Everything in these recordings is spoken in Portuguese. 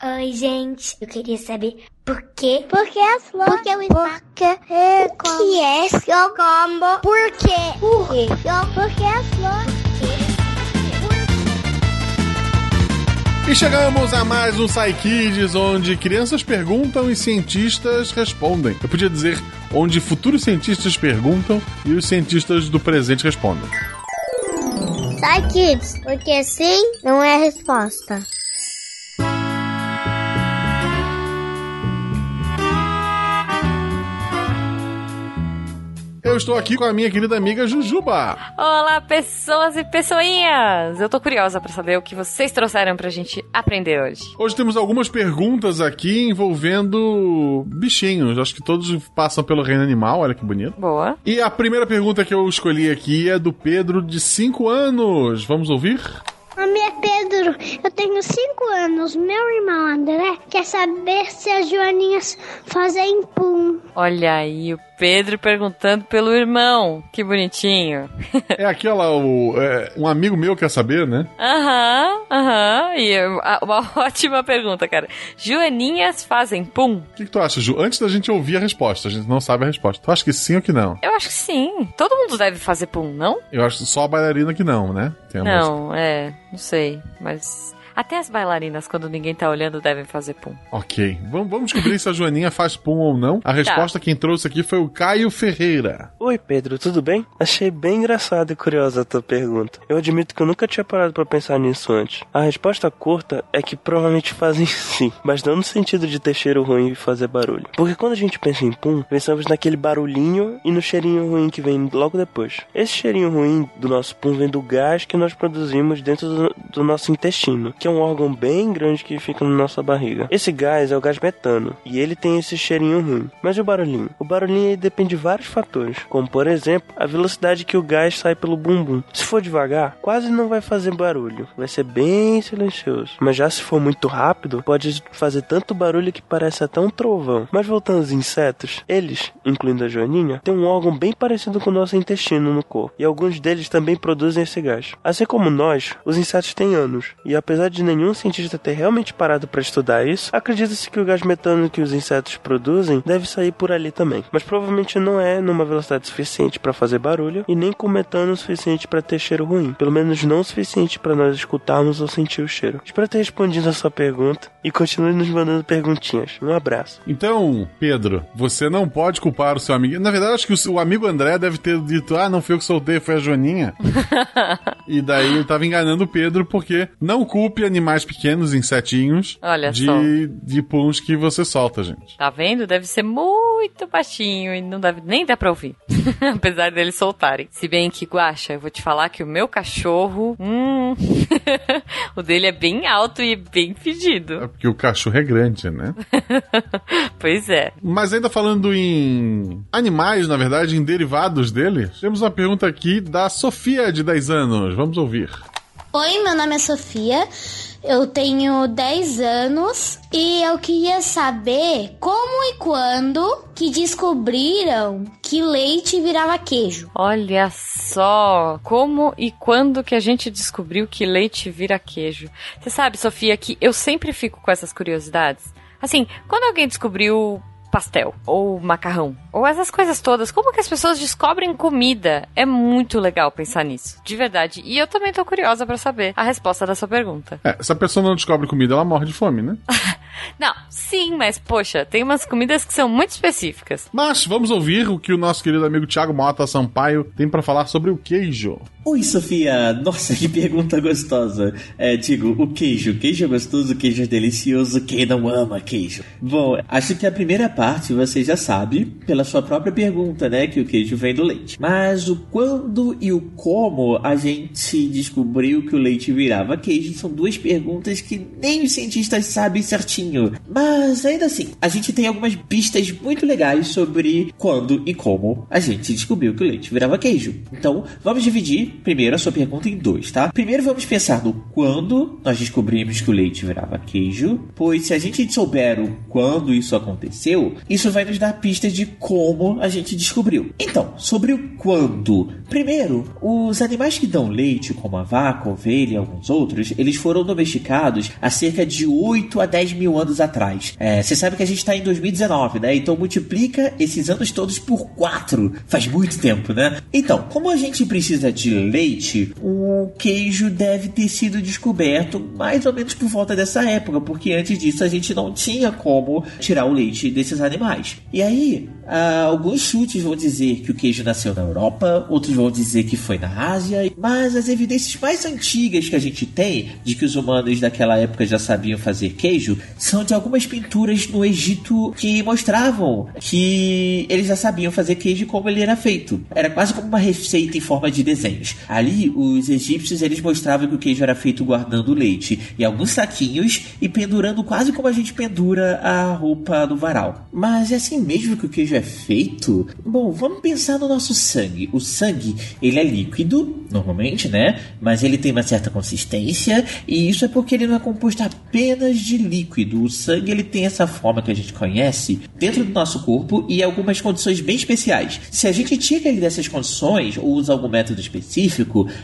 Oi, gente. Eu queria saber por quê? Por que as flores? Por que o Porque é como? que é seu combo? Por quê? Por quê? Por que as flores? E chegamos a mais um Psy Kids, onde crianças perguntam e cientistas respondem. Eu podia dizer onde futuros cientistas perguntam e os cientistas do presente respondem. Psy Kids, porque sim não é resposta. Eu estou aqui com a minha querida amiga Jujuba. Olá, pessoas e pessoinhas! Eu tô curiosa para saber o que vocês trouxeram pra gente aprender hoje. Hoje temos algumas perguntas aqui envolvendo bichinhos. Acho que todos passam pelo reino animal, olha que bonito. Boa. E a primeira pergunta que eu escolhi aqui é do Pedro, de 5 anos. Vamos ouvir? Nome é Pedro, eu tenho 5 anos. Meu irmão André quer saber se as joaninhas fazem pum. Olha aí, o Pedro perguntando pelo irmão. Que bonitinho. É aquela, o, é, um amigo meu quer saber, né? Aham, aham. E a- uma ótima pergunta, cara. Joaninhas fazem pum? O que, que tu acha, Ju? Antes da gente ouvir a resposta, a gente não sabe a resposta. Tu acha que sim ou que não? Eu acho que sim. Todo mundo deve fazer pum, não? Eu acho só a bailarina que não, né? A música. Não, é, não sei. Mas até as bailarinas, quando ninguém tá olhando, devem fazer pum. Ok. Vamos, vamos descobrir se a Joaninha faz pum ou não. A resposta quem trouxe aqui foi o Caio Ferreira. Oi, Pedro, tudo bem? Achei bem engraçada e curiosa a tua pergunta. Eu admito que eu nunca tinha parado pra pensar nisso antes. A resposta curta é que provavelmente fazem sim, mas não no sentido de ter cheiro ruim e fazer barulho. Porque quando a gente pensa em pum, pensamos naquele barulhinho e no cheirinho ruim que vem logo depois. Esse cheirinho ruim do nosso pum vem do gás que nós produzimos dentro do, do nosso intestino, que é um órgão bem grande que fica na nossa barriga. Esse gás é o gás metano, e ele tem esse cheirinho ruim. Mas e o barulhinho? O barulhinho depende de vários fatores, como por exemplo, a velocidade que o gás sai pelo bumbum. Se for devagar, quase não vai fazer barulho, vai ser bem silencioso. Mas já se for muito rápido, pode fazer tanto barulho que parece até um trovão. Mas voltando aos insetos, eles, incluindo a joaninha, têm um órgão bem parecido com o nosso intestino no corpo, e alguns deles também produzem esse gás. Assim como nós, os insetos têm anos, e apesar de nenhum cientista ter realmente parado para estudar isso, acredita-se que o gás metano que os insetos produzem deve sair por ali também. Mas provavelmente não é numa velocidade suficiente para fazer barulho e nem com metano suficiente para ter cheiro ruim. Pelo menos não o suficiente para nós escutarmos ou sentir o cheiro. Espero ter respondido a sua pergunta e continue nos mandando perguntinhas. Um abraço. Então, Pedro, você não pode culpar o seu amigo. Na verdade, acho que o amigo André deve ter dito: ah, não fui eu que soltei, foi a Joaninha. e daí ele tava enganando o Pedro porque não culpe animais pequenos, insetinhos, Olha de, só. de puns que você solta, gente. Tá vendo? Deve ser muito baixinho e não deve nem dar pra ouvir. Apesar deles soltarem. Se bem que, Guaxa, eu vou te falar que o meu cachorro. Hum. o dele é bem alto e bem fedido. É porque o cachorro é grande, né? Pois é. Mas ainda falando em animais, na verdade, em derivados dele, temos uma pergunta aqui da Sofia, de 10 anos. Vamos ouvir. Oi, meu nome é Sofia. Eu tenho 10 anos e eu queria saber como e quando que descobriram que leite virava queijo. Olha só, como e quando que a gente descobriu que leite vira queijo. Você sabe, Sofia, que eu sempre fico com essas curiosidades. Assim, quando alguém descobriu pastel ou macarrão ou essas coisas todas, como que as pessoas descobrem comida? É muito legal pensar nisso, de verdade. E eu também tô curiosa pra saber a resposta da sua pergunta. É, se a pessoa não descobre comida, ela morre de fome, né? Não, sim, mas poxa, tem umas comidas que são muito específicas. Mas vamos ouvir o que o nosso querido amigo Thiago Mota Sampaio tem pra falar sobre o queijo. Oi, Sofia! Nossa, que pergunta gostosa. É, digo, o queijo. Queijo é gostoso, queijo é delicioso. Quem não ama queijo? Bom, acho que a primeira parte você já sabe, pela sua própria pergunta, né? Que o queijo vem do leite. Mas o quando e o como a gente descobriu que o leite virava queijo são duas perguntas que nem os cientistas sabem certinho. Mas ainda assim, a gente tem algumas pistas muito legais sobre quando e como a gente descobriu que o leite virava queijo. Então, vamos dividir primeiro a sua pergunta em dois, tá? Primeiro vamos pensar no quando nós descobrimos que o leite virava queijo, pois se a gente souber o quando isso aconteceu, isso vai nos dar pistas de como a gente descobriu. Então, sobre o quando Primeiro, os animais que dão leite, como a vaca, a ovelha e alguns outros, eles foram domesticados há cerca de 8 a 10 mil anos atrás. É, você sabe que a gente está em 2019, né? Então multiplica esses anos todos por 4. Faz muito tempo, né? Então, como a gente precisa de leite, o queijo deve ter sido descoberto mais ou menos por volta dessa época, porque antes disso a gente não tinha como tirar o leite desses animais. E aí, ah, alguns chutes vão dizer que o queijo nasceu na Europa, outros vão dizer que foi na Ásia, mas as evidências mais antigas que a gente tem de que os humanos daquela época já sabiam fazer queijo são de algumas pinturas no Egito que mostravam que eles já sabiam fazer queijo como ele era feito. Era quase como uma receita em forma de desenhos. Ali, os egípcios eles mostravam que o queijo era feito guardando leite em alguns saquinhos e pendurando quase como a gente pendura a roupa no varal. Mas é assim mesmo que o queijo é feito? Bom, vamos pensar no nosso sangue. O sangue, ele é líquido, normalmente, né? Mas ele tem uma certa consistência e isso é porque ele não é composto apenas de líquido. O sangue, ele tem essa forma que a gente conhece dentro do nosso corpo e algumas condições bem especiais. Se a gente tira ele dessas condições ou usa algum método específico,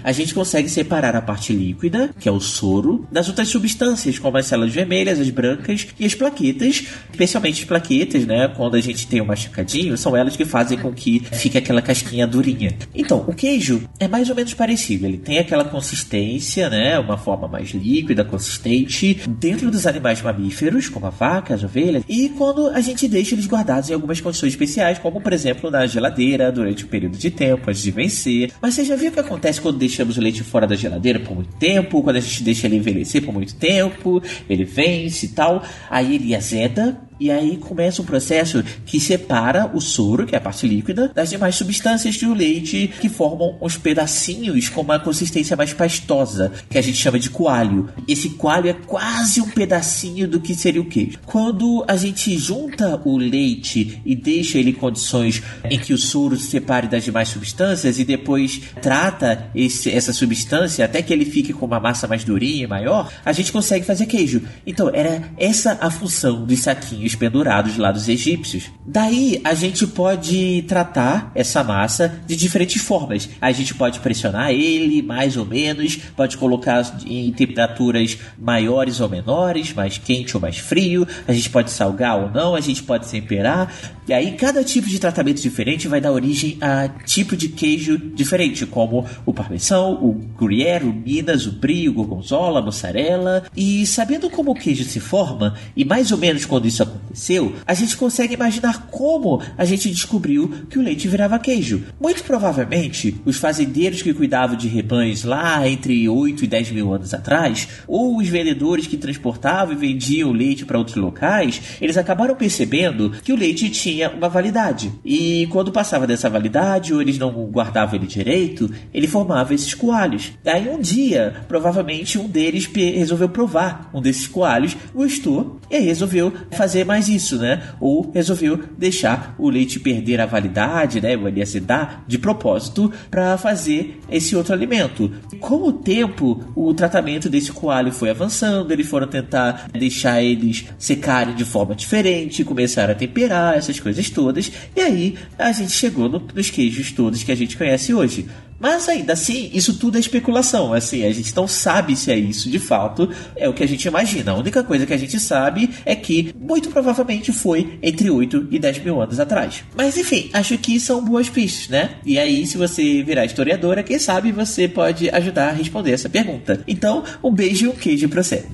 a gente consegue separar a parte líquida, que é o soro, das outras substâncias, como as células vermelhas, as brancas e as plaquetas, especialmente as plaquetas, né? Quando a gente tem um machucadinho, são elas que fazem com que fique aquela casquinha durinha. Então, o queijo é mais ou menos parecido. Ele tem aquela consistência, né? Uma forma mais líquida, consistente, dentro dos animais mamíferos, como a vaca, as ovelhas, e quando a gente deixa eles guardados em algumas condições especiais, como por exemplo na geladeira, durante um período de tempo, antes de vencer. Mas você já viu que acontece quando deixamos o leite fora da geladeira por muito tempo, quando a gente deixa ele envelhecer por muito tempo, ele vence e tal, aí ele azeda, e aí começa um processo que separa o soro, que é a parte líquida, das demais substâncias do leite que formam os pedacinhos com uma consistência mais pastosa, que a gente chama de coalho. Esse coalho é quase um pedacinho do que seria o queijo. Quando a gente junta o leite e deixa ele em condições em que o soro se separe das demais substâncias e depois trata esse, essa substância até que ele fique com uma massa mais durinha e maior, a gente consegue fazer queijo. Então, era essa a função dos saquinhos pendurados lá dos egípcios. Daí a gente pode tratar essa massa de diferentes formas. A gente pode pressionar ele mais ou menos, pode colocar em temperaturas maiores ou menores, mais quente ou mais frio, a gente pode salgar ou não, a gente pode temperar. E aí cada tipo de tratamento diferente vai dar origem a tipo de queijo diferente, como o parmesão, o gruyère, o minas, o brie, o gorgonzola, a mussarela. E sabendo como o queijo se forma e mais ou menos quando isso aconteceu, a gente consegue imaginar como a gente descobriu que o leite virava queijo. Muito provavelmente, os fazendeiros que cuidavam de rebanhos lá entre 8 e 10 mil anos atrás, ou os vendedores que transportavam e vendiam leite para outros locais, eles acabaram percebendo que o leite tinha uma validade. E quando passava dessa validade, ou eles não guardavam ele direito, ele formava esses coalhos. Daí um dia, provavelmente um deles resolveu provar um desses coalhos, gostou e resolveu fazer mais isso, né? Ou resolveu deixar o leite perder a validade, né? Ele azedar de propósito para fazer esse outro alimento. Com o tempo, o tratamento desse coalho foi avançando, eles foram tentar deixar eles secarem de forma diferente, começaram a temperar essas coisas todas, e aí a gente chegou no, nos queijos todos que a gente conhece hoje. Mas ainda assim, isso tudo é especulação. Assim, a gente não sabe se é isso de fato, é o que a gente imagina. A única coisa que a gente sabe é que, muito provavelmente, foi entre 8 e 10 mil anos atrás. Mas enfim, acho que são boas pistas, né? E aí, se você virar historiadora, quem sabe você pode ajudar a responder essa pergunta. Então, um beijo e um queijo pra você.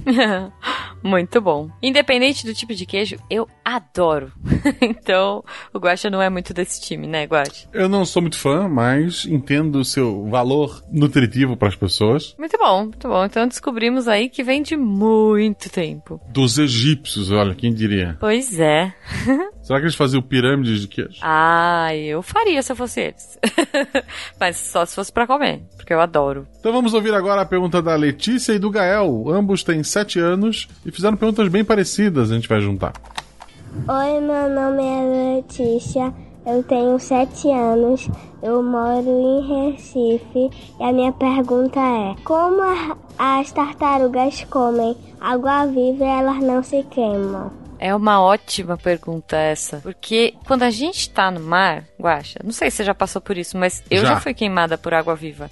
Muito bom. Independente do tipo de queijo, eu adoro. então, o Guaxa não é muito desse time, né, Guaxa? Eu não sou muito fã, mas entendo o seu valor nutritivo para as pessoas. Muito bom, muito bom. Então descobrimos aí que vem de muito tempo. Dos egípcios, olha, quem diria? Pois é. Será que eles faziam pirâmides de queijo? Ah, eu faria se eu fosse eles. Mas só se fosse para comer, porque eu adoro. Então vamos ouvir agora a pergunta da Letícia e do Gael. Ambos têm 7 anos e fizeram perguntas bem parecidas, a gente vai juntar. Oi, meu nome é Letícia, eu tenho sete anos, eu moro em Recife e a minha pergunta é: como as tartarugas comem água viva e elas não se queimam? É uma ótima pergunta essa. Porque quando a gente tá no mar, Guaxa, não sei se você já passou por isso, mas eu já, já fui queimada por água viva.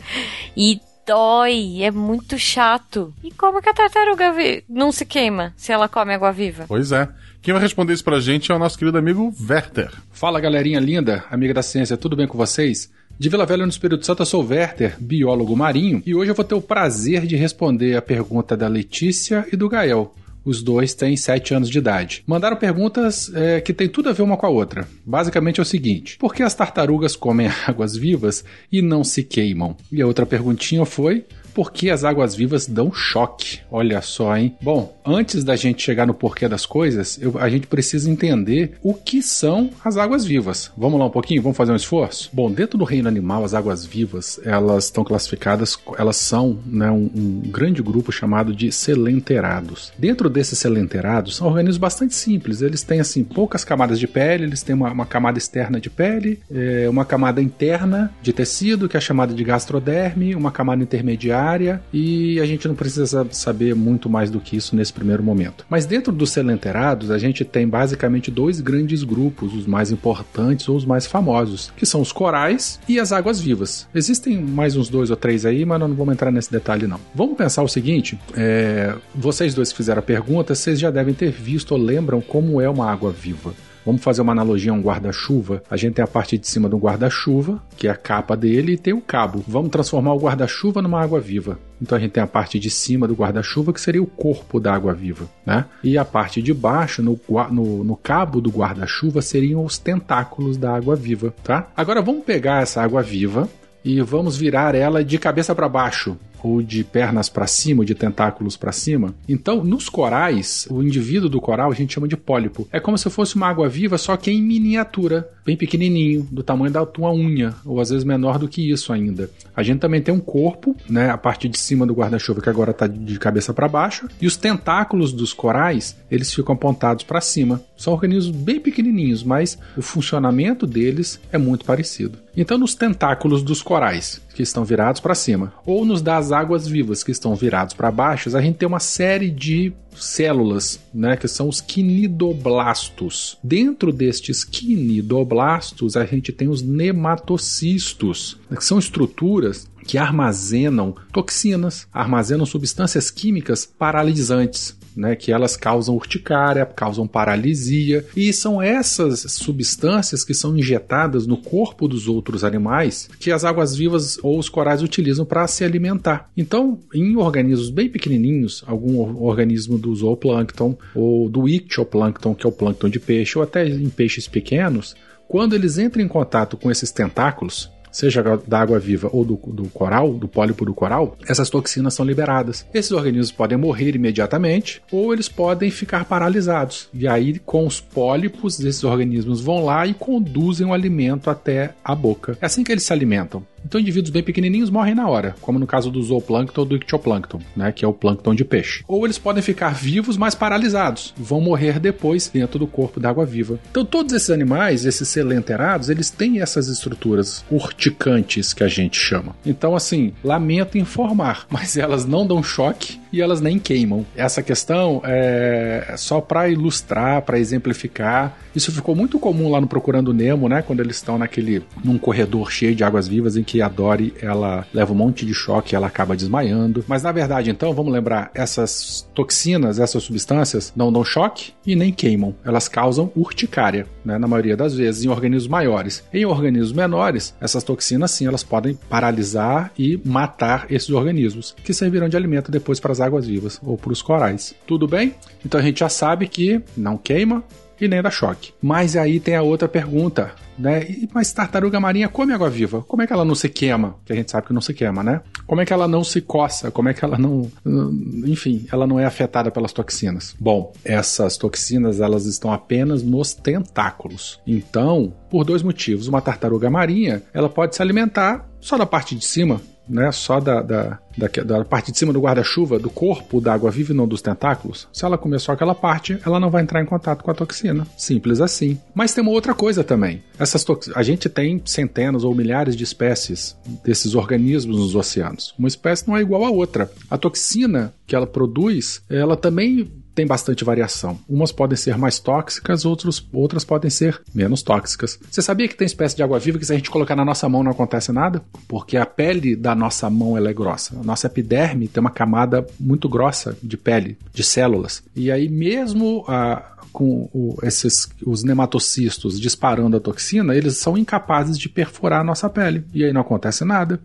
E dói, é muito chato. E como que a tartaruga não se queima se ela come água viva? Pois é. Quem vai responder isso pra gente é o nosso querido amigo Werther. Fala galerinha linda, amiga da ciência, tudo bem com vocês? De Vila Velha no Espírito Santo, eu sou o Werther, biólogo marinho, e hoje eu vou ter o prazer de responder a pergunta da Letícia e do Gael. Os dois têm 7 anos de idade. Mandaram perguntas é, que têm tudo a ver uma com a outra. Basicamente é o seguinte: por que as tartarugas comem águas vivas e não se queimam? E a outra perguntinha foi: porque as águas vivas dão choque. Olha só, hein? Bom, antes da gente chegar no porquê das coisas, eu, a gente precisa entender o que são as águas vivas. Vamos lá um pouquinho? Vamos fazer um esforço? Bom, dentro do reino animal, as águas vivas, elas estão classificadas, elas são né, um, um grande grupo chamado de selenterados. Dentro desses selenterados, são organismos bastante simples. Eles têm, assim, poucas camadas de pele, eles têm uma, uma camada externa de pele, é, uma camada interna de tecido, que é chamada de gastroderme, uma camada intermediária área e a gente não precisa saber muito mais do que isso nesse primeiro momento. Mas dentro dos selenterados, a gente tem basicamente dois grandes grupos, os mais importantes ou os mais famosos, que são os corais e as águas vivas. Existem mais uns dois ou três aí, mas não vamos entrar nesse detalhe não. Vamos pensar o seguinte: é, vocês dois que fizeram a pergunta, vocês já devem ter visto ou lembram como é uma água viva. Vamos fazer uma analogia a um guarda-chuva. A gente tem a parte de cima do guarda-chuva, que é a capa dele, e tem o cabo. Vamos transformar o guarda-chuva numa água viva. Então a gente tem a parte de cima do guarda-chuva, que seria o corpo da água viva, né? E a parte de baixo, no, no, no cabo do guarda-chuva, seriam os tentáculos da água viva, tá? Agora vamos pegar essa água viva e vamos virar ela de cabeça para baixo ou de pernas para cima, ou de tentáculos para cima. Então, nos corais, o indivíduo do coral a gente chama de pólipo. É como se fosse uma água viva, só que em miniatura, bem pequenininho, do tamanho da tua unha, ou às vezes menor do que isso ainda. A gente também tem um corpo, né, a parte de cima do guarda-chuva que agora está de cabeça para baixo, e os tentáculos dos corais, eles ficam apontados para cima. São organismos bem pequenininhos, mas o funcionamento deles é muito parecido. Então, nos tentáculos dos corais, que estão virados para cima, ou nos das águas vivas, que estão virados para baixo, a gente tem uma série de células, né, que são os quinidoblastos. Dentro destes quinidoblastos, a gente tem os nematocistos, que são estruturas que armazenam toxinas, armazenam substâncias químicas paralisantes né, que elas causam urticária, causam paralisia, e são essas substâncias que são injetadas no corpo dos outros animais que as águas-vivas ou os corais utilizam para se alimentar. Então, em organismos bem pequenininhos, algum organismo do zooplâncton ou do ictioplâncton, que é o plâncton de peixe, ou até em peixes pequenos, quando eles entram em contato com esses tentáculos, seja da água viva ou do, do coral, do pólipo do coral, essas toxinas são liberadas. Esses organismos podem morrer imediatamente ou eles podem ficar paralisados. E aí, com os pólipos, esses organismos vão lá e conduzem o alimento até a boca. É assim que eles se alimentam. Então, indivíduos bem pequenininhos morrem na hora, como no caso do zooplâncton ou do ictioplâncton, né, que é o plâncton de peixe. Ou eles podem ficar vivos, mas paralisados, vão morrer depois dentro do corpo da água viva. Então, todos esses animais, esses selenterados, eles têm essas estruturas urticantes que a gente chama. Então, assim, lamento informar, mas elas não dão choque e elas nem queimam. Essa questão é só para ilustrar, para exemplificar. Isso ficou muito comum lá no Procurando Nemo, né? Quando eles estão naquele num corredor cheio de águas vivas em que a Dory ela leva um monte de choque e ela acaba desmaiando. Mas na verdade, então, vamos lembrar, essas toxinas, essas substâncias não dão choque e nem queimam. Elas causam urticária, né? Na maioria das vezes em organismos maiores. Em organismos menores, essas toxinas sim, elas podem paralisar e matar esses organismos, que servirão de alimento depois para as águas vivas ou para os corais. Tudo bem? Então a gente já sabe que não queima e nem dá choque. Mas aí tem a outra pergunta, né? Mas tartaruga marinha come água viva. Como é que ela não se queima? Que a gente sabe que não se queima, né? Como é que ela não se coça? Como é que ela não, enfim, ela não é afetada pelas toxinas? Bom, essas toxinas elas estão apenas nos tentáculos. Então, por dois motivos, uma tartaruga marinha, ela pode se alimentar só da parte de cima né, só da, da, da, da parte de cima do guarda-chuva, do corpo da água viva e não dos tentáculos, se ela comer só aquela parte, ela não vai entrar em contato com a toxina. Simples assim. Mas tem uma outra coisa também. Essas tox... A gente tem centenas ou milhares de espécies desses organismos nos oceanos. Uma espécie não é igual a outra. A toxina que ela produz, ela também tem bastante variação. Umas podem ser mais tóxicas, outros, outras podem ser menos tóxicas. Você sabia que tem espécie de água-viva que se a gente colocar na nossa mão não acontece nada? Porque a pele da nossa mão ela é grossa. A nossa epiderme tem uma camada muito grossa de pele, de células. E aí mesmo a, com o, esses, os nematocistos disparando a toxina, eles são incapazes de perfurar a nossa pele. E aí não acontece nada.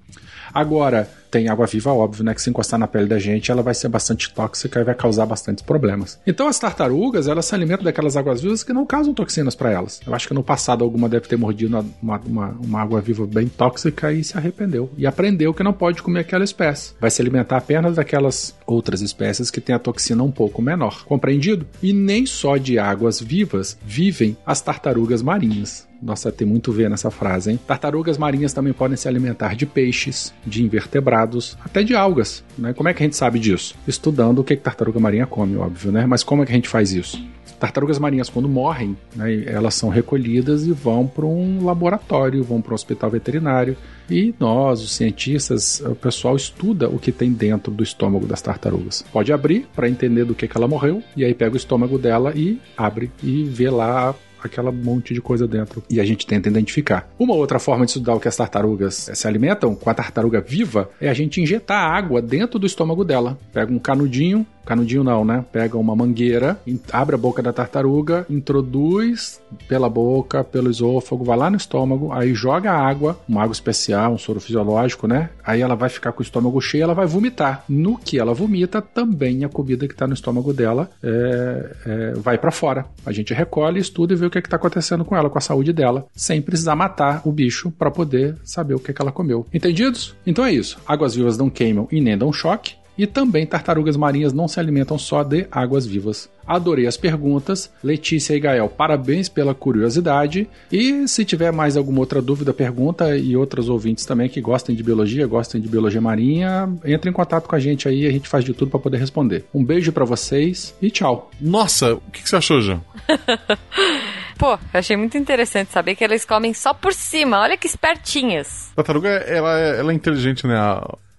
Agora, tem água viva, óbvio, né? Que se encostar na pele da gente, ela vai ser bastante tóxica e vai causar bastantes problemas. Então, as tartarugas, elas se alimentam daquelas águas vivas que não causam toxinas para elas. Eu acho que no passado alguma deve ter mordido uma, uma, uma água viva bem tóxica e se arrependeu. E aprendeu que não pode comer aquela espécie. Vai se alimentar apenas daquelas outras espécies que têm a toxina um pouco menor. Compreendido? E nem só de águas vivas vivem as tartarugas marinhas. Nossa, tem muito ver nessa frase, hein? Tartarugas marinhas também podem se alimentar de peixes, de invertebrados, até de algas. Né? Como é que a gente sabe disso? Estudando o que, que tartaruga marinha come, óbvio, né? Mas como é que a gente faz isso? Tartarugas marinhas, quando morrem, né, elas são recolhidas e vão para um laboratório, vão para um hospital veterinário. E nós, os cientistas, o pessoal estuda o que tem dentro do estômago das tartarugas. Pode abrir para entender do que, que ela morreu, e aí pega o estômago dela e abre e vê lá aquela monte de coisa dentro. E a gente tenta identificar. Uma outra forma de estudar o que as tartarugas se alimentam com a tartaruga viva é a gente injetar água dentro do estômago dela. Pega um canudinho, canudinho não, né? Pega uma mangueira, abre a boca da tartaruga, introduz pela boca, pelo esôfago, vai lá no estômago, aí joga água, uma água especial, um soro fisiológico, né? Aí ela vai ficar com o estômago cheio, ela vai vomitar. No que ela vomita, também a comida que está no estômago dela é, é, vai para fora. A gente recolhe, estuda e vê o que está acontecendo com ela, com a saúde dela, sem precisar matar o bicho para poder saber o que, que ela comeu. Entendidos? Então é isso. Águas vivas não queimam e nem dão choque. E também tartarugas marinhas não se alimentam só de águas vivas. Adorei as perguntas. Letícia e Gael, parabéns pela curiosidade. E se tiver mais alguma outra dúvida, pergunta e outros ouvintes também que gostem de biologia, gostem de biologia marinha, entre em contato com a gente aí, a gente faz de tudo para poder responder. Um beijo para vocês e tchau. Nossa, o que, você achou, João? Pô, achei muito interessante saber que elas comem só por cima. Olha que espertinhas. A tartaruga, ela, é, ela é inteligente, né?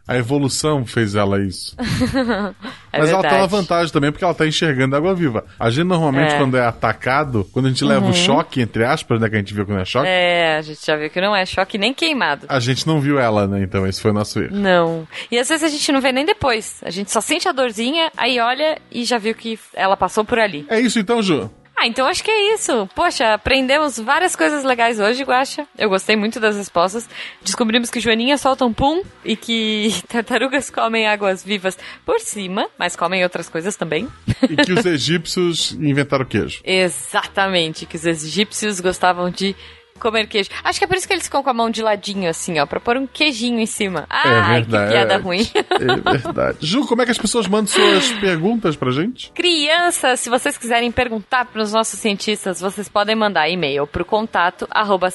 A evolução fez ela isso. é Mas verdade. ela tem uma vantagem também, porque ela tá enxergando água viva. A gente normalmente, é. quando é atacado, quando a gente uhum. leva o choque, entre aspas, né? Que a gente viu que não é choque. É, a gente já viu que não é choque nem queimado. A gente não viu ela, né? Então esse foi o nosso erro. Não. E às vezes a gente não vê nem depois. A gente só sente a dorzinha, aí olha e já viu que ela passou por ali. É isso então, Ju. Ah, então acho que é isso. Poxa, aprendemos várias coisas legais hoje, Guaxa. Eu gostei muito das respostas. Descobrimos que joaninhas soltam pum e que tartarugas comem águas vivas por cima, mas comem outras coisas também. E que os egípcios inventaram queijo. Exatamente, que os egípcios gostavam de comer queijo. Acho que é por isso que eles ficam com a mão de ladinho, assim, ó, pra pôr um queijinho em cima. Ah, é que piada ruim. É verdade. Ju, como é que as pessoas mandam suas perguntas pra gente? Crianças, se vocês quiserem perguntar pros nossos cientistas, vocês podem mandar e-mail pro contato arroba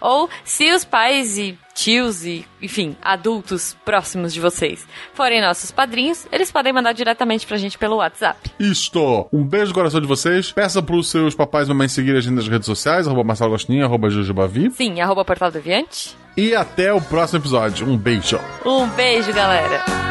ou se os pais e tios e, enfim, adultos próximos de vocês forem nossos padrinhos, eles podem mandar diretamente pra gente pelo WhatsApp. Isto! Um beijo no coração de vocês. Peça pros seus papais e mamães seguirem a gente nas redes sociais, arroba Marcelo Gostinho, arroba Jujubavi. Sim, arroba Portal Deviante. E até o próximo episódio. Um beijo. Um beijo, galera.